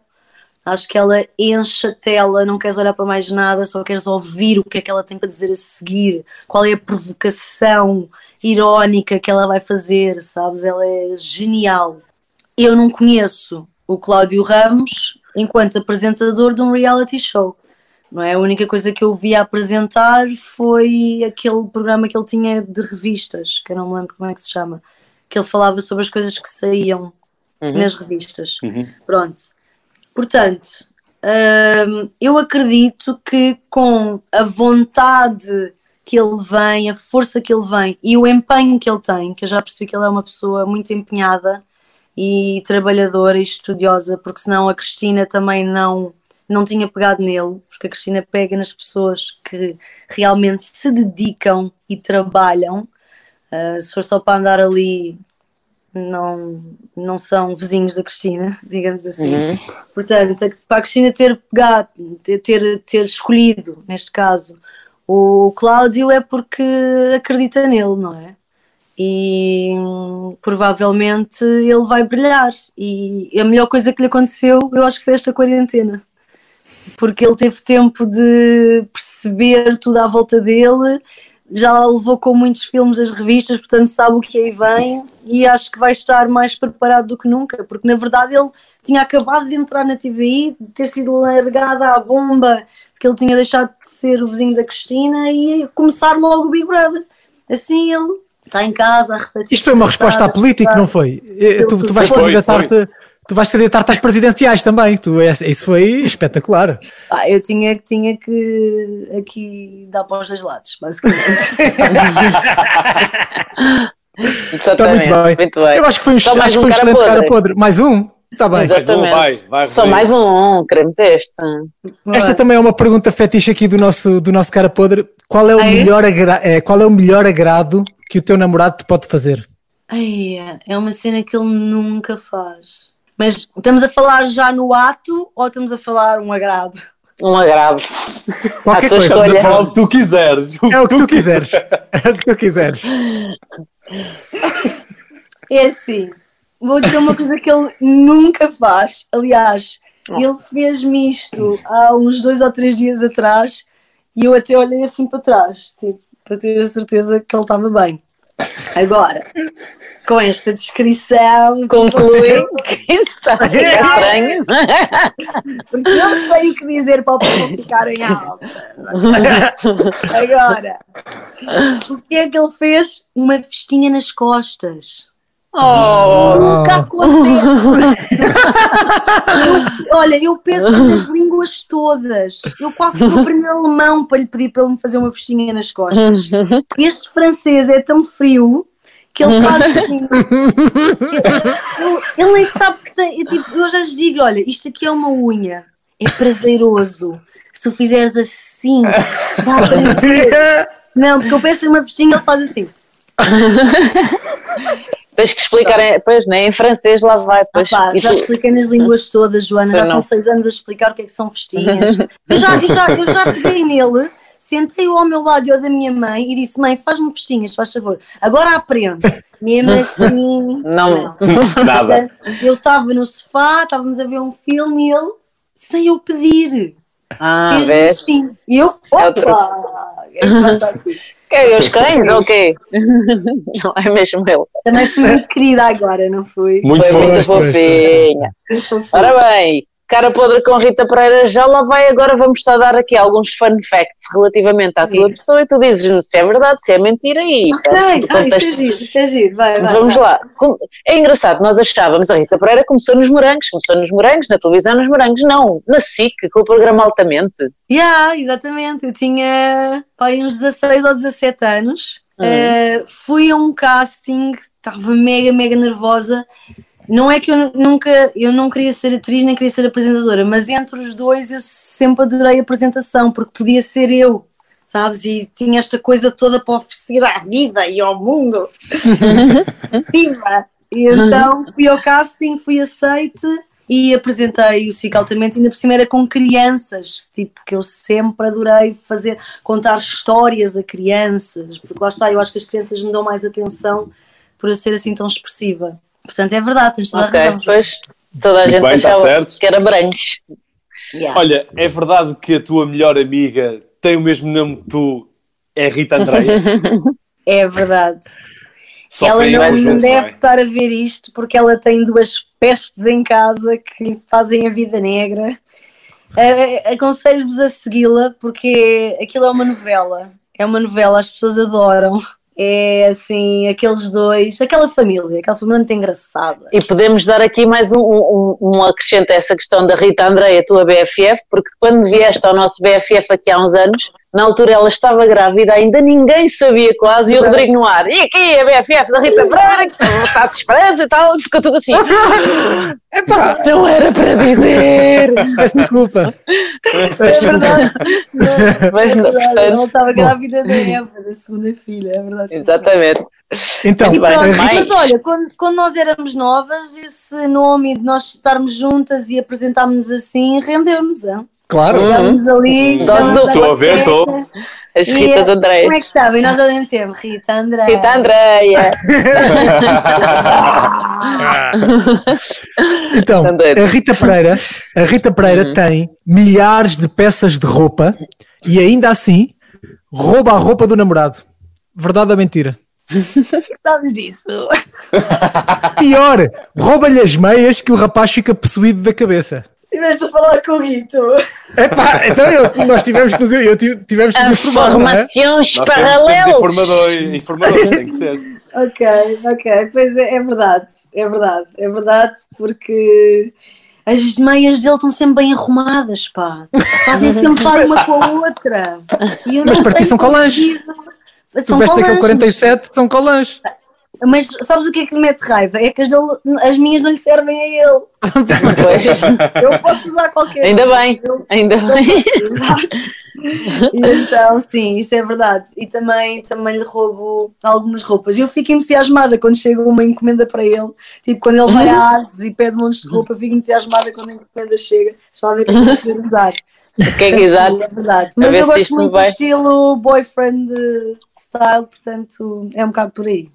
Acho que ela enche a tela, não queres olhar para mais nada, só queres ouvir o que é que ela tem para dizer a seguir, qual é a provocação irónica que ela vai fazer, sabes? Ela é genial. Eu não conheço o Cláudio Ramos enquanto apresentador de um reality show. Não é? A única coisa que eu vi a apresentar foi aquele programa que ele tinha de revistas, que eu não me lembro como é que se chama, que ele falava sobre as coisas que saíam Uhum. nas revistas. Pronto. Portanto, hum, eu acredito que com a vontade que ele vem, a força que ele vem e o empenho que ele tem, que eu já percebi que ele é uma pessoa muito empenhada e trabalhadora e estudiosa, porque senão a Cristina também não, não tinha pegado nele, porque a Cristina pega nas pessoas que realmente se dedicam e trabalham. Uh, se for só para andar ali, não, não são vizinhos da Cristina, digamos assim. Portanto, para a Cristina ter pegado, ter, ter, ter escolhido, neste caso, o Cláudio é porque acredita nele, não é? E hum, provavelmente ele vai brilhar. E a melhor coisa que lhe aconteceu, eu acho que foi esta quarentena. Porque ele teve tempo de perceber tudo à volta dele, já levou com muitos filmes das revistas, portanto sabe o que aí vem e acho que vai estar mais preparado do que nunca, porque na verdade ele tinha acabado de entrar na TVI, de ter sido largada à bomba de que ele tinha deixado de ser o vizinho da Cristina e começar logo o Big Brother. Assim ele está em casa a refletir. Isto foi uma resposta à a política, não foi? Tu, tu vais Foi, candidatar-te tu vais candidatar-te às presidenciais também. Tu, isso foi espetacular. Ah, eu tinha, tinha que aqui dar para os dois lados, basicamente. Está Exatamente. muito bem. Muito bem. Eu acho que foi um, Só acho mais um foi um cara excelente cara podre. podre. Mais um? Está bem. Mais um, Exatamente. vai, vai, Só mais um, queremos este. Esta também é uma pergunta fetiche aqui do nosso, do nosso cara podre. Qual é, o Ah, é? melhor eh, qual é o melhor agrado que o teu namorado te pode fazer? Ai, é- é uma cena que ele nunca faz. Mas estamos a falar já no ato ou estamos a falar um agrado? Um agrado. Qualquer coisa. Estamos a falar o que tu quiseres. É o que tu quiseres. É o que tu quiseres. É assim, vou dizer uma coisa que ele nunca faz. Aliás, ele fez-me isto há uns dois ou três dias atrás e eu até olhei assim para trás, tipo, para ter a certeza que ele estava bem. Agora, com esta descrição, Conclui que está estranho. porque eu sei o que dizer para o povo ficar em alta. Agora, o que é que ele fez? Uma festinha nas costas. Oh, Nunca acontece. Eu- olha, eu penso nas línguas todas. Eu quase que vou aprender alemão para lhe pedir para ele me fazer uma festinha nas costas. Este francês é tão frio que ele faz assim. Ele, ele nem sabe que tem. Eu, tipo, eu já lhes digo: olha, isto aqui é uma unha. É prazeroso. Se tu fizeres assim, dá prazer. Não, porque eu penso numa festinha, ele faz assim. Tens que explicar, em, pois, nem em francês lá vai. Pois, Ah pá, e já tu- expliquei nas línguas todas, Joana, já são não. seis anos a explicar o que é que são festinhas. Eu já, eu já, eu já peguei nele, sentei-o ao meu lado e ao da minha mãe e disse: Mãe, faz-me festinhas, faz favor. Agora aprende. Mesmo assim. Não. Nada. Portanto, Eu estava no sofá, estávamos a ver um filme e ele, sem eu pedir, Ah, fez vês? assim. E eu, É outro- opa! O que é que se passa aqui? Que é, os cães ou quê? Não é mesmo ele. Também fui muito querida agora, não fui? Muito Foi fofo. Muito fofinha. Ora bem, cara podre com Rita Pereira, já lá vai agora, vamos só dar aqui alguns fun facts relativamente à tua pessoa e tu dizes se é verdade, se é mentira e Ok, ah, isso é giro, isso é giro. Vai, vai. Vamos vai. lá. É engraçado, nós achávamos, a Rita Pereira começou nos morangos, começou nos morangos, na televisão nos morangos, não, na SIC, com o programa Altamente. Yeah, exatamente. Eu tinha pá, uns 16 ou 17 anos. Eh, fui a um casting, estava mega, mega nervosa. Não é que eu nu- nunca, eu não queria ser atriz nem queria ser apresentadora, mas entre os dois eu sempre adorei a apresentação, porque podia ser eu, sabes? E tinha esta coisa toda para oferecer à vida e ao mundo. E então fui ao casting, fui aceite e apresentei o SIC altamente, ainda por cima era com crianças, tipo, que eu sempre adorei fazer, contar histórias a crianças, porque lá está, eu acho que as crianças me dão mais atenção por eu ser assim tão expressiva. Portanto, é verdade, tens toda Ok, a razão. Pois toda a Muito gente bem, tá achava certo. que era brancos. Yeah. Olha, é verdade que a tua melhor amiga tem o mesmo nome que tu, é Rita Andreia? É verdade. Sofrem ela não, juntos, deve é? estar a ver isto porque ela tem duas pestes em casa que lhe fazem a vida negra. Aconselho-vos a segui-la porque aquilo é uma novela. É uma novela, as pessoas adoram. É assim, aqueles dois, aquela família, aquela família muito engraçada. E podemos dar aqui mais um, um, um acrescento a essa questão da Rita Andrei, a tua BFF, porque quando vieste ao nosso BFF aqui há uns anos, na altura ela estava grávida, ainda ninguém sabia quase, e o Rodrigo no ar, e aqui a BFF da Rita Pereira, que está de esperança e tal, ficou tudo assim. Epá, Não era para dizer. peço desculpa. É verdade. Mas, É não, verdade, portanto, ela estava grávida da Eva, da segunda filha, é verdade. exatamente. Então, bem. Pronto, mas olha, quando, quando nós éramos novas, esse nome de nós estarmos juntas e apresentarmos assim rendeu-nos. Claro, ali. Chegámos dupla. à Estou a ver, estou. As Ritas eh, Andrei. Como é que sabem? Nós ao mesmo tempo, Rita André. Rita Andreia. então, a Rita Pereira, a Rita Pereira Uhum. tem milhares de peças de roupa e ainda assim rouba a roupa do namorado. Verdade ou mentira? Sabes disso? Pior, rouba-lhe as meias que o rapaz fica possuído da cabeça. Tiveste a falar com o Rito. Epá, então eu- nós tivemos que nos, eu tive- tivemos que nos informar, é? Temos, temos paralelas. informadores, informadores, tem que ser. Ok, ok. Pois é, é verdade. É verdade. É verdade porque as meias dele estão sempre bem arrumadas, pá. Fazem sempre par uma com a outra. E eu Mas não para ti são colãs. conseguido- Tu São veste aquele colãs, 47, são colãs. Mas sabes o que é que me mete raiva? É que as, dele- as minhas não lhe servem a ele. Pois, Eu posso usar qualquer ainda uma, bem, ele- ainda bem. Exato. Então, sim, isso é verdade. E também, também lhe roubo algumas roupas. Eu fico entusiasmada quando chega uma encomenda para ele. Tipo, quando ele vai a Asos e pede montes de roupa, eu fico entusiasmada quando a encomenda chega. Só a ver o que eu usar. O que é que exato? É verdade. Mas eu gosto muito do estilo boyfriend style, portanto, é um bocado por aí.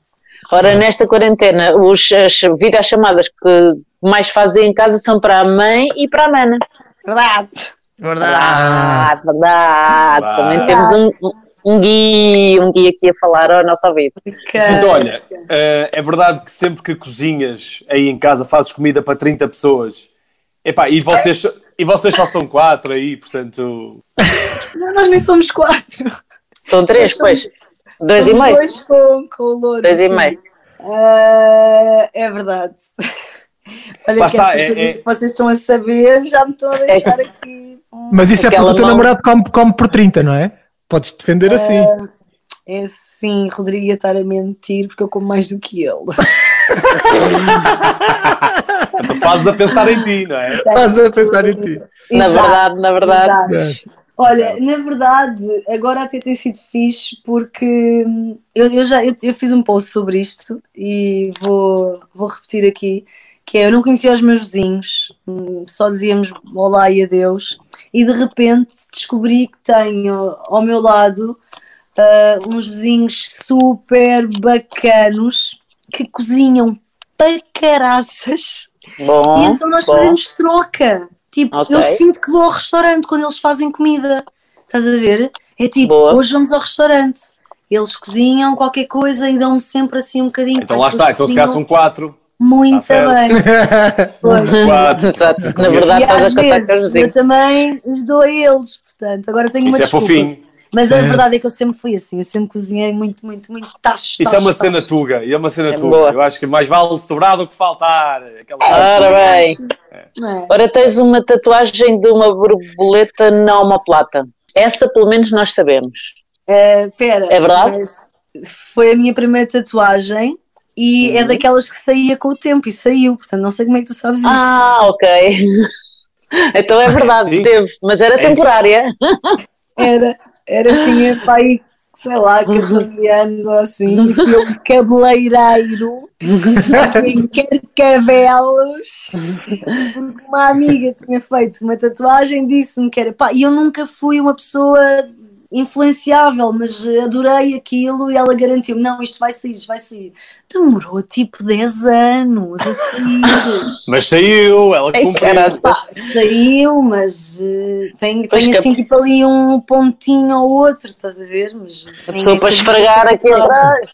Ora, nesta quarentena, os, as videochamadas que mais fazem em casa são para a mãe e para a mana. Verdade. Verdade, verdade. Verdade. Também temos um, um, um guia, um guia aqui a falar ao nosso ouvido. Então, olha, eh, é verdade que sempre que cozinhas aí em casa fazes comida para 30 pessoas. Epá, e vocês, e vocês só são quatro aí, portanto. Não, nós nem somos quatro. São três, pois. Dois e Somos meio. Dois com, com o louro. Dois e sim. meio. Ah, é verdade. Olha Lá que essas é- coisas é- que vocês estão a saber já me estão a deixar aqui. hum, Mas isso é Aquela porque o teu mão- namorado come, come por 30, não é? Podes defender assim. É sim, Rodrigo ia estar a mentir porque eu como mais do que ele. Tu fazes a pensar em ti, não é? Estás a pensar em ti. Na Exato, verdade, na verdade. exato. Olha, na verdade, agora até tem sido fixe porque hum, eu, eu já eu, eu fiz um post sobre isto e vou, vou repetir aqui, que é eu não conhecia os meus vizinhos, hum, só dizíamos olá e adeus, e de repente descobri que tenho ao meu lado ah, uns vizinhos super bacanos que cozinham para caraças. Bom, E então nós bom. fazemos troca. Tipo, Ok. eu sinto que vou ao restaurante quando eles fazem comida. Estás a ver? É tipo, Boa. hoje vamos ao restaurante. Eles cozinham qualquer coisa e dão-me sempre assim um bocadinho. Então lá está, então se calhar são quatro. Muito Tá bem. Pois. Quatro. Na verdade, E estás às os vezes eu também lhes dou a eles. Portanto, agora tenho uma Isso é desculpa. fofinho. Mas a É. verdade é que eu sempre fui assim. Eu sempre cozinhei muito, muito, muito tacho, Isso é uma tacho, cena tacho. tuga. E é uma cena É tuga. boa. Eu acho que mais vale sobrar do que faltar. Aquela Ora bem. Não é? Ora, tens uma tatuagem de uma borboleta na omoplata. Essa, pelo menos, nós sabemos. Uh, pera, É verdade? Foi a minha primeira tatuagem e Uhum. é daquelas que saía com o tempo e saiu, portanto não sei como é que tu sabes isso. Ah, ok. Então é verdade, Sim. teve, mas era É isso. temporária. Era, era, tinha pai, sei lá, 14 anos ou assim, e um cabeleireiro em Carcavelos, porque uma amiga tinha feito uma tatuagem, disse-me que era pá, e eu nunca fui uma pessoa influenciável, mas adorei aquilo e ela garantiu-me: não, isto vai sair, isto vai sair. Demorou tipo 10 anos a sair. Mas saiu, ela cumpriu. Pá, saiu, mas eh, tem, Pois tem que- assim tipo ali um pontinho ou outro, estás a ver? Mas A pessoa para esfregar aqui atrás.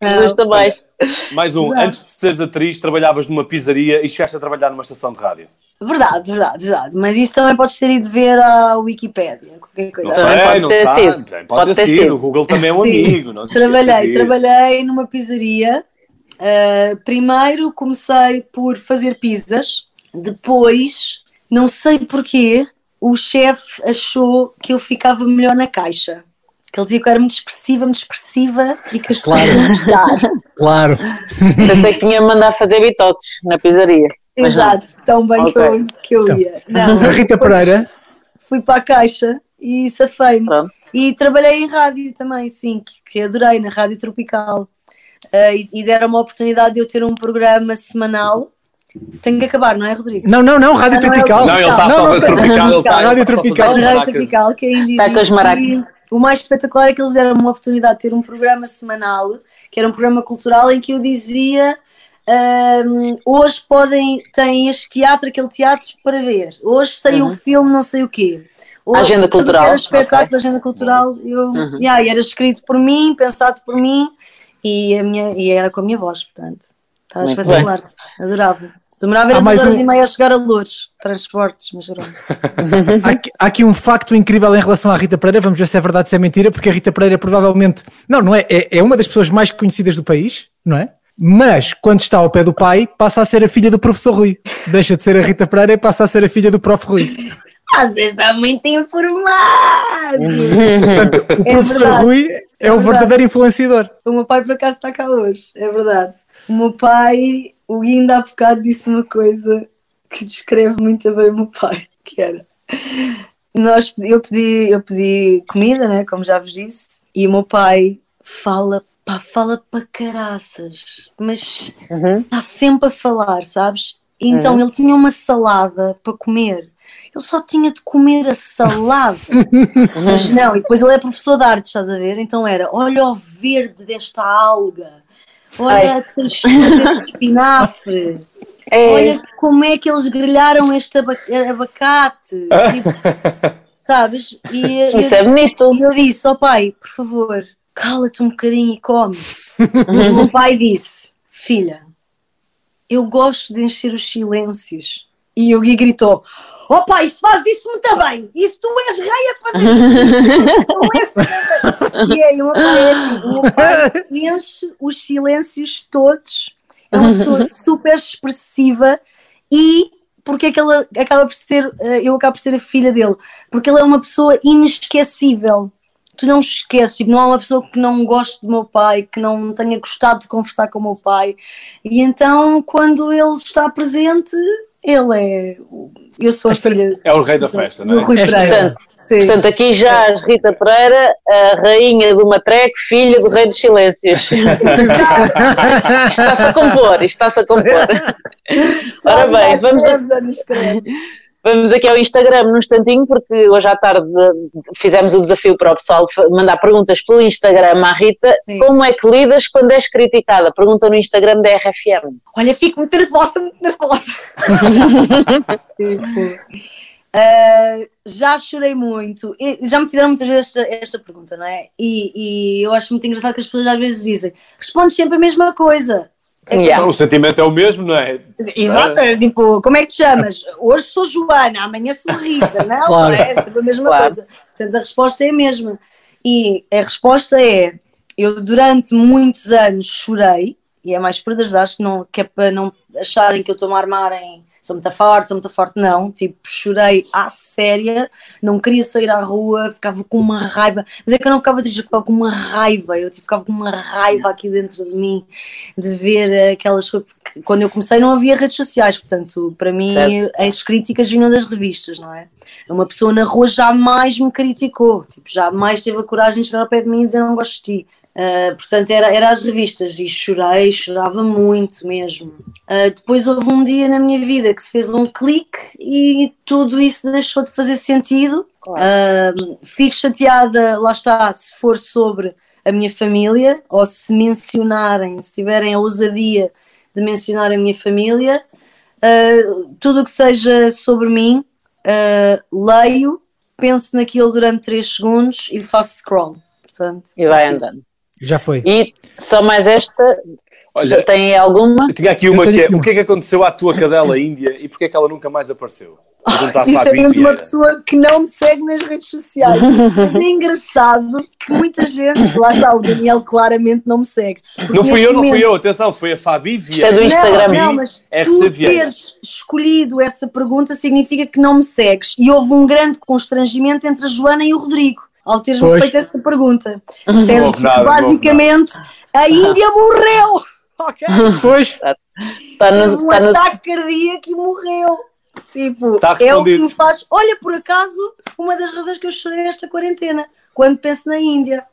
Não. Custa mais. Mais um, antes de seres atriz, trabalhavas numa pizzaria e chegaste a trabalhar numa estação de rádio. Verdade, verdade, verdade. Mas isso também podes ter ido ver à Wikipédia, qualquer coisa. Não sei, pode não ter sabe. sido. Pode, Pode ter ter sido. sido. O Google também é um Sim. amigo. Não Trabalhei, trabalhei numa pizzaria. Uh, primeiro comecei por fazer pizzas, depois, não sei porquê, o chefe achou que eu ficava melhor na caixa. Que ele dizia que eu era muito expressiva, muito expressiva e que as pessoas Claro. iam gostar. Claro. Pensei que tinha mandado fazer bitoques na pizzaria. Mas não. Exato, tão bem que, Ok. eu, que eu Então, ia. Não, A Rita Pereira, Fui para a caixa e safei-me. E trabalhei em rádio também, sim, que, que adorei, na Rádio Tropical. Ah, e, e deram uma oportunidade de eu ter um programa semanal. Tenho que acabar, não é, Rodrigo? não, não, não, Rádio Ah, não, é o Tropical. Não, ele está Não, só não, a Rádio a Tropical. A Rádio. Tropical, que ainda Está com as maracas. O mais espetacular é que eles deram uma oportunidade de ter um programa semanal, que era um programa cultural em que eu dizia. ahm, hoje podem, têm este teatro, aquele teatro para ver. Hoje saiu o filme, não sei o quê. Hoje, Agenda cultural, Era espetáculos, ok. agenda cultural. Eu, Uhum. yeah, e era escrito por mim, pensado por mim e, a minha, e era com a minha voz, portanto. Estava Muito espetacular. Adorava. Demorava era duas horas um- e meia a chegar a Lourdes, transportes, mas pronto. Há aqui, há aqui um facto incrível em relação à Rita Pereira, vamos ver se é verdade ou se é mentira, porque a Rita Pereira provavelmente, não, não é, é, é uma das pessoas mais conhecidas do país, não é? Mas quando está ao pé do pai, passa a ser a filha do professor Rui. Deixa de ser a Rita Pereira e passa a ser a filha do prof. Rui. Ah, você está muito informado! Portanto, o É professor verdade. Rui é, o verdade. verdadeiro influenciador. O meu pai por acaso está cá hoje, é verdade. O meu pai, o Gui ainda há bocado disse uma coisa que descreve muito bem o meu pai, que era nós, eu, pedi, eu pedi comida, né, como já vos disse, e o meu pai fala, pá, fala para caraças, mas Uhum. está sempre a falar, sabes? Então ele tinha uma salada para comer. Ele só tinha de comer a salada. Mas não, e depois ele é professor de artes, estás a ver? Então era, olha o verde desta alga, olha a textura deste espinafre, É, olha como é que eles grelharam este aba- abacate. Tipo, sabes? E, eu isso é disse- bonito. e eu disse, ó pai, por favor, cala-te um bocadinho e come. E o meu pai disse, filha, eu gosto de encher os silêncios. E o Gui gritou, ó pai, isso faz isso bem, isso tu és rei a fazer isso, é assim." E aí o meu pai é assim, o meu pai enche os silêncios todos, é uma pessoa super expressiva e porque é que ela acaba por ser, eh, eu acabo por ser a filha dele? Porque ele é uma pessoa inesquecível. Tu não esqueces, tipo, não há uma pessoa que não goste do meu pai, que não tenha gostado de conversar com o meu pai. E então, quando ele está presente, ele é. o- Eu sou a Esta- filha É o rei da festa, do não é? Rui Esta- Pereira. Portanto, Sim. portanto, aqui já a Rita Pereira, a rainha do Matreco, filha do rei dos silêncios. está-se a compor, isto está-se a compor. Ora bem, vamos, a- Vamos aqui ao Instagram num instantinho, porque hoje à tarde eh, fizemos o desafio para o pessoal mandar perguntas pelo Instagram à Rita. Sim. Como é que lidas quando és criticada? Pergunta no Instagram da RFM. Olha, fico muito nervosa, muito nervosa. Ah, já chorei muito. E já me fizeram muitas vezes esta, esta pergunta, não é? E, e eu acho muito engraçado que as pessoas às vezes dizem: responde sempre a mesma coisa. Yeah. O sentimento é o mesmo, não é? Exato, é tipo, como é que te chamas? Hoje sou Joana, amanhã sou Rita, não? Claro. É sempre a mesma Claro. coisa. Portanto, a resposta é a mesma. E a resposta é: eu durante muitos anos chorei, e é mais por ajudar, não, que é para não acharem que eu estou a armar em sou muito forte, sou muito forte, não. Tipo, chorei à séria, não queria sair à rua, ficava com uma raiva. Mas é que eu não ficava triste, eu ficava com uma raiva, eu tipo, ficava com uma raiva aqui dentro de mim de ver aquelas coisas. porque Quando eu comecei não havia redes sociais, portanto, para mim Certo. as críticas vinham das revistas, não é? Uma pessoa na rua jamais me criticou, tipo, jamais teve a coragem de chegar ao pé de mim e dizer não gosto de ti. Uh, portanto, era, era as revistas e chorei, chorava muito mesmo. Uh, depois houve um dia na minha vida que se fez um clique e tudo isso deixou de fazer sentido Ahm, fico chateada, lá está, se for sobre a minha família, ou se mencionarem, se tiverem a ousadia de mencionar a minha família, ah, tudo o que seja sobre mim, ah, leio, penso naquilo durante 3 segundos e faço scroll. Portanto, E vai andando. Já foi. E só mais esta, Olha, tem alguma? eu tinha aqui uma que é, o que é que aconteceu à tua cadela índia e porquê é que ela nunca mais apareceu? Pergunta a Isso é mesmo uma Vieira. pessoa que não me segue nas redes sociais. Mas é engraçado que muita gente, lá está, o Daniel claramente não me segue. Não fui eu, não fui momento- eu, atenção, foi a Fabi Isto é do Vieira. Instagram. Não, não, mas RC tu Vieira. teres escolhido essa pergunta significa que não me segues. E houve um grande constrangimento entre a Joana e o Rodrigo ao teres Pois. feito essa pergunta. Percebes? Basicamente, a Índia morreu! Ok? Pois, Está Teve no, um tá no, ataque cardíaco e morreu. Tipo, Tá é o que respondido. me faz. Olha, por acaso, uma das razões que eu chorei nesta quarentena, quando penso na Índia.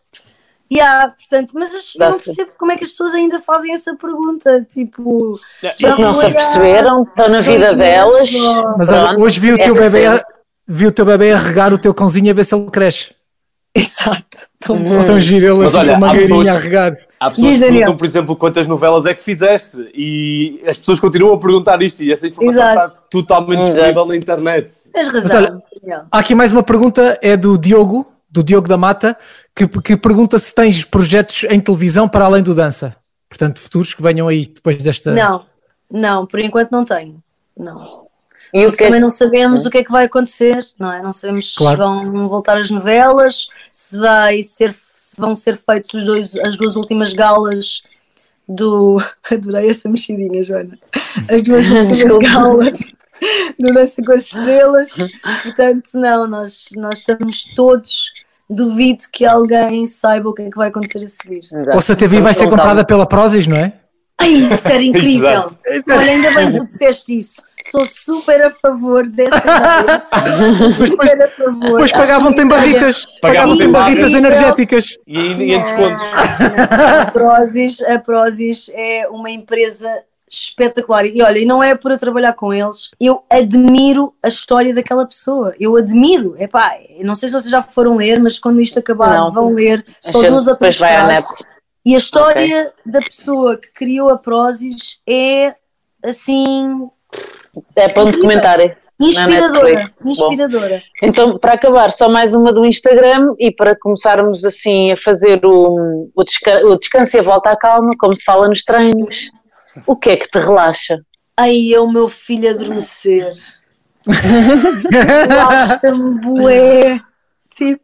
Yeah, portanto, mas as- eu não percebo como é que as pessoas ainda fazem essa pergunta. Tipo, já porque não se aperceberam, estão na vida delas. mas Pronto, hoje vi o é teu bebê a, recente. vi o teu bebê a regar o teu cãozinho a ver se ele cresce. Exato. Tão bom. Então giro ele Mas assim olha, uma pessoas- a regar. Há pessoas Diz, que perguntam, por exemplo, quantas novelas é que fizeste e as pessoas continuam a perguntar isto e essa informação Exato. está totalmente Exato. disponível na internet. Tens razão. Mas olha, Daniel. Há aqui mais uma pergunta, é do Diogo, do Diogo da Mata, que, que pergunta se tens projetos em televisão para além do dança. Portanto, futuros que venham aí depois desta. Não, não, por enquanto não tenho. Não. E o Porque que é também não sabemos o que é que vai acontecer, não é? Não sabemos Claro. se vão voltar as novelas, se vai ser, se vão ser feitos os dois, as duas últimas galas do. Adorei essa mexidinha, Joana. As duas últimas galas do Dança com as Estrelas. Portanto, não, nós, nós estamos todos. Duvido que alguém saiba o que é que vai acontecer a seguir. Ou se a TV vai ser comprada pela Prozis, não é? Ai, isso era incrível! Exato. Olha, ainda bem que tu disseste isso. Sou super a favor dessa ideia. Sou super a favor. Depois pagavam-te em barritas. Pagavam-te Pagavam-te em barritas energéticas. E em descontos. A Prozis, a Prozis é uma empresa espetacular. E olha, e não é por eu trabalhar com eles, eu admiro a história daquela pessoa. Eu admiro. Epá, não sei se vocês já foram ler, mas quando isto acabar, Não. vão ler. Só duas ou três frases. E a história da pessoa que criou a Prozis é assim É para um documentário. inspiradora. Netflix. Bom. Inspiradora. Então, para acabar, só mais uma do Instagram e para começarmos assim a fazer o, o, desca o descanso e a volta à calma, como se fala nos treinos. O que é que te relaxa? Ai, é o meu filho adormecer. Relaxa-me, bué. Tipo,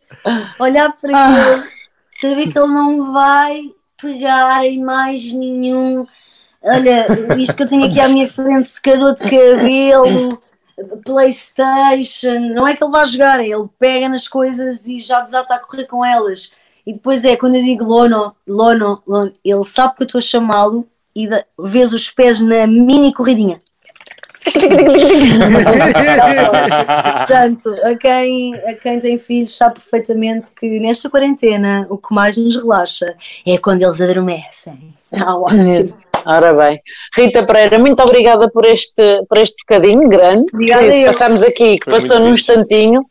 olhar para Ah. ele, saber que ele não vai pegar em mais nenhum. Olha, isto que eu tenho aqui à minha frente, secador de cabelo, Playstation, não é que ele vá jogar, é ele pega nas coisas e já desata a correr com elas. E depois é quando eu digo Lono, Lono, Lono, ele sabe que eu estou a chamá-lo e vês os pés na mini corridinha. Portanto, a quem, a quem tem filhos sabe perfeitamente que nesta quarentena o que mais nos relaxa é quando eles adormecem. Ah, ótimo. Ora bem. Rita Pereira, muito obrigada por este, por este bocadinho grande Obrigada que eu. passámos aqui, que Foi passou num instantinho.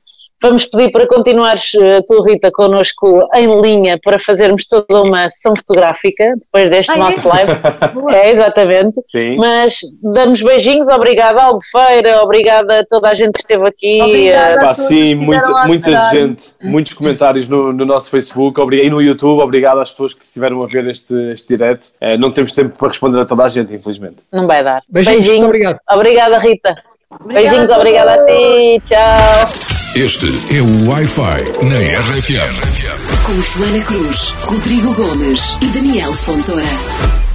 Vamos pedir para continuares, eh, tu, Rita, connosco em linha para fazermos toda uma sessão fotográfica depois deste Ah, é? nosso live. Boa. É, exatamente. Sim. Mas damos beijinhos, obrigada Albufeira, obrigada a toda a gente que esteve aqui. Obrigada. eh, Pá, a todos sim, que muita, gente, muitos comentários no, no nosso Facebook obri- e no YouTube. Obrigado às pessoas que estiveram a ver este, este direto. Eh, não temos tempo para responder a toda a gente, infelizmente. Não vai dar. Beijinhos, muito obrigado. Obrigada, Rita. Obrigada Beijinhos, a obrigada a ti. Tchau. Este é o Wi-Fi na RFM. Com Joana Cruz, Rodrigo Gomes e Daniel Fontoura.